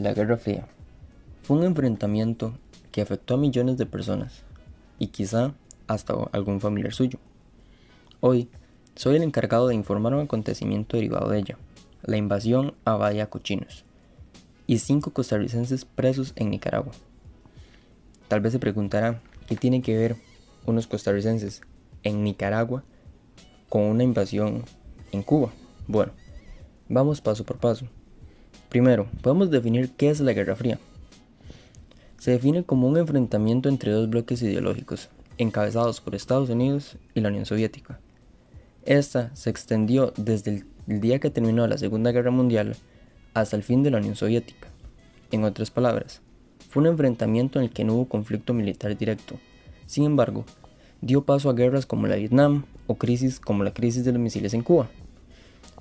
La Guerra Fría fue un enfrentamiento que afectó a millones de personas y quizá hasta algún familiar suyo. Hoy soy el encargado de informar un acontecimiento derivado de ella, la invasión a Bahía Cochinos, y cinco costarricenses presos en Nicaragua. Tal vez se preguntará qué tiene que ver unos costarricenses en Nicaragua con una invasión en Cuba. Bueno, vamos paso por paso. Primero, podemos definir qué es la Guerra Fría. Se define como un enfrentamiento entre dos bloques ideológicos, encabezados por Estados Unidos y la Unión Soviética. Esta se extendió desde el día que terminó la Segunda Guerra Mundial hasta el fin de la Unión Soviética. En otras palabras, fue un enfrentamiento en el que no hubo conflicto militar directo. Sin embargo, dio paso a guerras como la Vietnam o crisis como la crisis de los misiles en Cuba.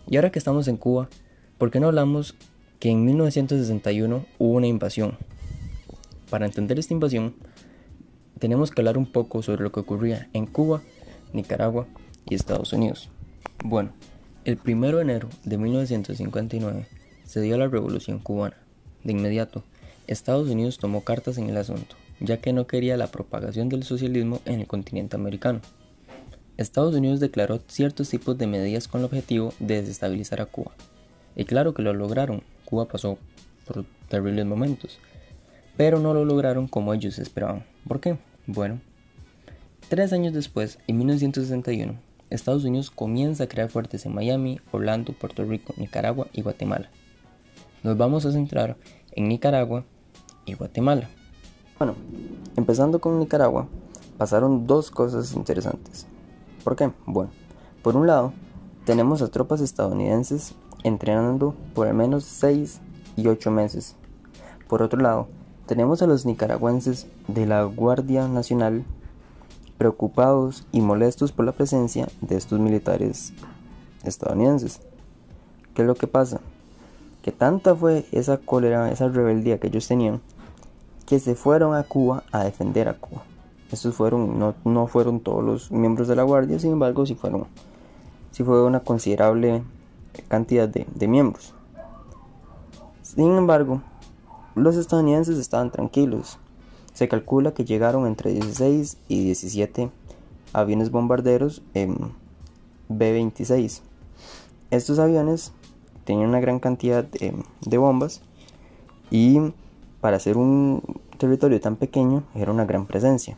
Y ahora que estamos en Cuba, ¿por qué no hablamos que en 1961 hubo una invasión. Para entender esta invasión, tenemos que hablar un poco sobre lo que ocurría en Cuba, Nicaragua y Estados Unidos. Bueno, el 1 de enero de 1959 se dio la revolución cubana. De inmediato, Estados Unidos tomó cartas en el asunto, ya que no quería la propagación del socialismo en el continente americano. Estados Unidos declaró ciertos tipos de medidas con el objetivo de desestabilizar a Cuba. Y claro que lo lograron, Cuba pasó por terribles momentos, pero no lo lograron como ellos esperaban. ¿Por qué? Bueno, tres años después, en 1961, Estados Unidos comienza a crear fuertes en Miami, Orlando, Puerto Rico, Nicaragua y Guatemala. Nos vamos a centrar en Nicaragua y Guatemala. Bueno, empezando con Nicaragua, pasaron dos cosas interesantes. ¿Por qué? Bueno, por un lado, tenemos a tropas estadounidenses entrenando por al menos 6 y 8 meses. Por otro lado, tenemos a los nicaragüenses de la Guardia Nacional preocupados y molestos por la presencia de estos militares estadounidenses. ¿Qué es lo que pasa? Que tanta fue esa cólera, esa rebeldía que ellos tenían, que se fueron a Cuba a defender a Cuba. Estos fueron, no, no fueron todos los miembros de la Guardia, sin embargo, sí fueron, sí fue una considerable cantidad de, miembros. Sin embargo, los estadounidenses estaban tranquilos. Se calcula que llegaron entre 16 y 17 aviones bombarderos en B-26. Estos aviones tenían una gran cantidad de, de, bombas y para ser un territorio tan pequeño era una gran presencia.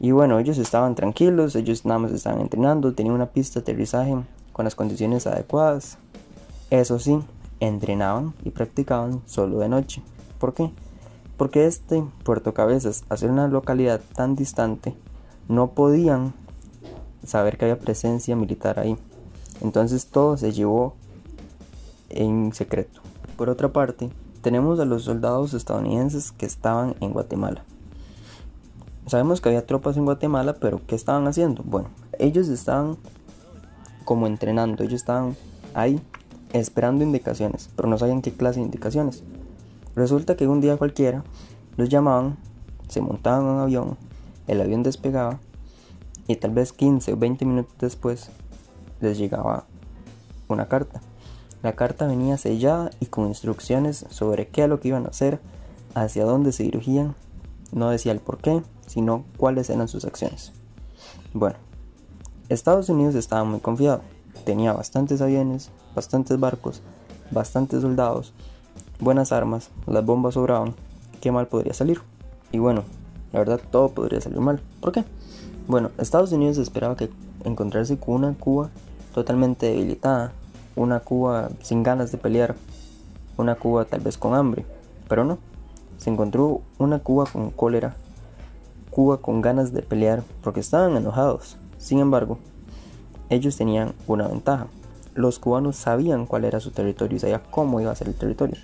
Y bueno, ellos estaban tranquilos, ellos nada más estaban entrenando, tenían una pista de aterrizaje con las condiciones adecuadas. Eso sí, entrenaban y practicaban solo de noche. ¿Por qué? Porque este Puerto Cabezas, al ser una localidad tan distante, no podían saber que había presencia militar ahí. Entonces todo se llevó en secreto. Por otra parte, tenemos a los soldados estadounidenses que estaban en Guatemala. Sabemos que había tropas en Guatemala, pero ¿qué estaban haciendo? Bueno, ellos estaban como entrenando. Ellos estaban ahí esperando indicaciones, pero no sabían qué clase de indicaciones. Resulta que un día cualquiera los llamaban, se montaban en un avión, el avión despegaba y tal vez 15 o 20 minutos después les llegaba una carta. La carta venía sellada y con instrucciones sobre qué es lo que iban a hacer, hacia dónde se dirigían. No decía el por qué, sino cuáles eran sus acciones. Bueno, Estados Unidos estaba muy confiado. Tenía bastantes aviones, bastantes barcos, bastantes soldados, buenas armas, las bombas sobraban. ¿Qué mal podría salir? Y bueno, la verdad todo podría salir mal. ¿Por qué? Bueno, Estados Unidos esperaba que encontrarse con una Cuba totalmente debilitada, una Cuba sin ganas de pelear, una Cuba tal vez con hambre, pero no. Se encontró una Cuba con cólera, Cuba con ganas de pelear porque estaban enojados, sin embargo, ellos tenían una ventaja. Los cubanos sabían cuál era su territorio y sabían cómo iba a ser el territorio.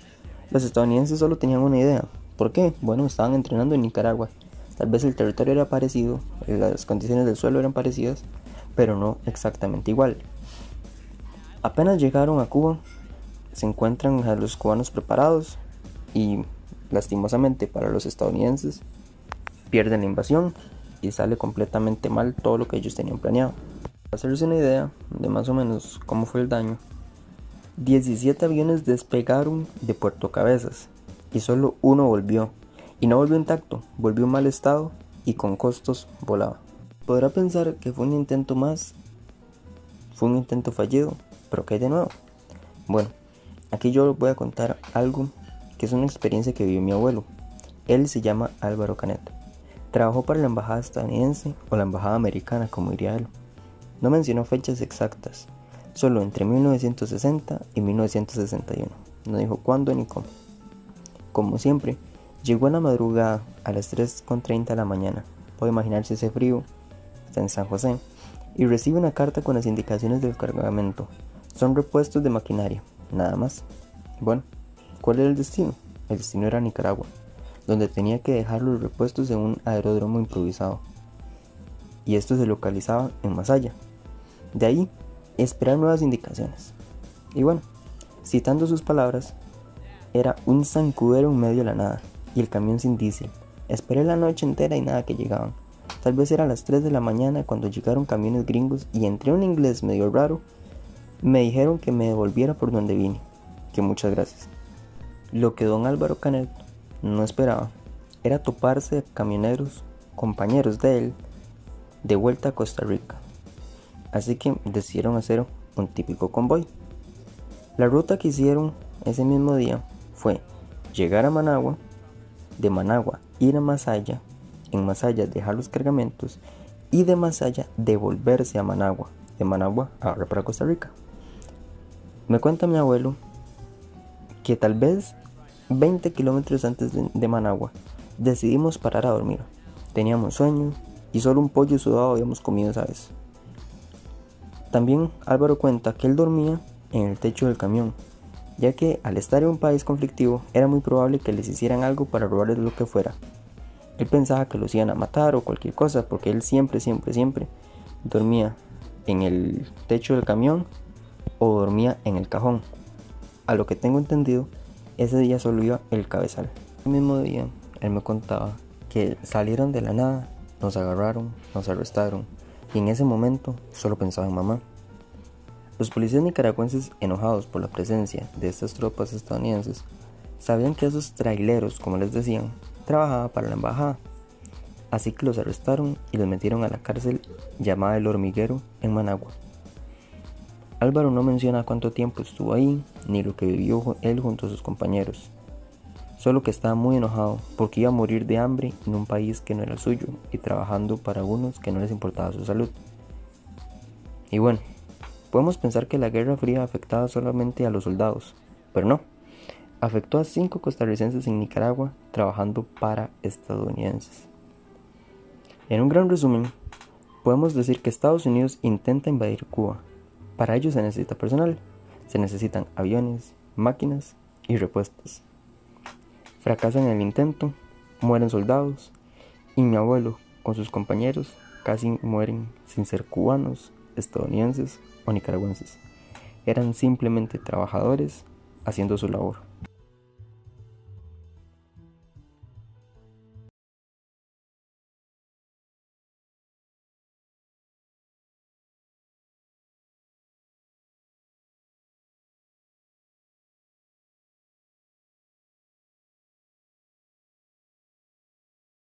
Los estadounidenses solo tenían una idea. ¿Por qué? Bueno, estaban entrenando en Nicaragua. Tal vez el territorio era parecido, las condiciones del suelo eran parecidas, pero no exactamente igual. Apenas llegaron a Cuba, se encuentran a los cubanos preparados y lastimosamente para los estadounidenses pierden la invasión y sale completamente mal todo lo que ellos tenían planeado. Para hacerse una idea de más o menos cómo fue el daño, 17 aviones despegaron de Puerto Cabezas y solo uno volvió. Y no volvió intacto, volvió en mal estado y con costos volaba. Podrá pensar que fue un intento más, fue un intento fallido, pero ¿qué hay de nuevo? Bueno, aquí yo voy a contar algo que es una experiencia que vivió mi abuelo. Él se llama Álvaro Canet. Trabajó para la embajada estadounidense o la embajada americana, como diría él. No mencionó fechas exactas, solo entre 1960 y 1961. No dijo cuándo ni cómo. Como siempre, llegó a la madrugada a las 3.30 de la mañana. Puede imaginarse ese frío. Está en San José. Y recibe una carta con las indicaciones del cargamento. Son repuestos de maquinaria, nada más. Bueno, ¿cuál era el destino? El destino era Nicaragua, donde tenía que dejar los repuestos en un aeródromo improvisado. Y esto se localizaba en Masaya. De ahí esperar nuevas indicaciones. Y bueno, citando sus palabras, era un zancudero en medio de la nada y el camión sin diésel. Esperé la noche entera y nada que llegaban. Tal vez era las 3 de la mañana cuando llegaron camiones gringos y entre un inglés medio raro me dijeron que me devolviera por donde vine, que muchas gracias. Lo que don Álvaro Canet no esperaba era toparse de camioneros, compañeros de él, de vuelta a Costa Rica así que decidieron hacer un típico convoy. La ruta que hicieron ese mismo día fue llegar a Managua, de Managua ir a Masaya, en Masaya dejar los cargamentos y de Masaya devolverse a Managua, de Managua ahora para Costa Rica. Me cuenta mi abuelo que tal vez 20 kilómetros antes de, Managua decidimos parar a dormir. Teníamos sueño y solo un pollo sudado habíamos comido esa vez. También Álvaro cuenta que él dormía en el techo del camión, ya que al estar en un país conflictivo era muy probable que les hicieran algo para robarles lo que fuera. Él pensaba que los iban a matar o cualquier cosa, porque él siempre, siempre, siempre dormía en el techo del camión o dormía en el cajón. A lo que tengo entendido, ese día solo iba el cabezal. El mismo día, él me contaba que salieron de la nada, nos agarraron, nos arrestaron, y en ese momento solo pensaba en mamá. Los policías nicaragüenses, enojados por la presencia de estas tropas estadounidenses, sabían que esos traileros, como les decían, trabajaban para la embajada. Así que los arrestaron y los metieron a la cárcel llamada El Hormiguero en Managua. Álvaro no menciona cuánto tiempo estuvo ahí, ni lo que vivió él junto a sus compañeros solo que estaba muy enojado porque iba a morir de hambre en un país que no era suyo y trabajando para unos que no les importaba su salud. Y bueno, podemos pensar que la Guerra Fría afectaba solamente a los soldados, pero no, afectó a cinco costarricenses en Nicaragua trabajando para estadounidenses. En un gran resumen, podemos decir que Estados Unidos intenta invadir Cuba. Para ello se necesita personal, se necesitan aviones, máquinas y repuestos. Fracasan en el intento, mueren soldados y mi abuelo con sus compañeros casi mueren sin ser cubanos, estadounidenses o nicaragüenses. Eran simplemente trabajadores haciendo su labor.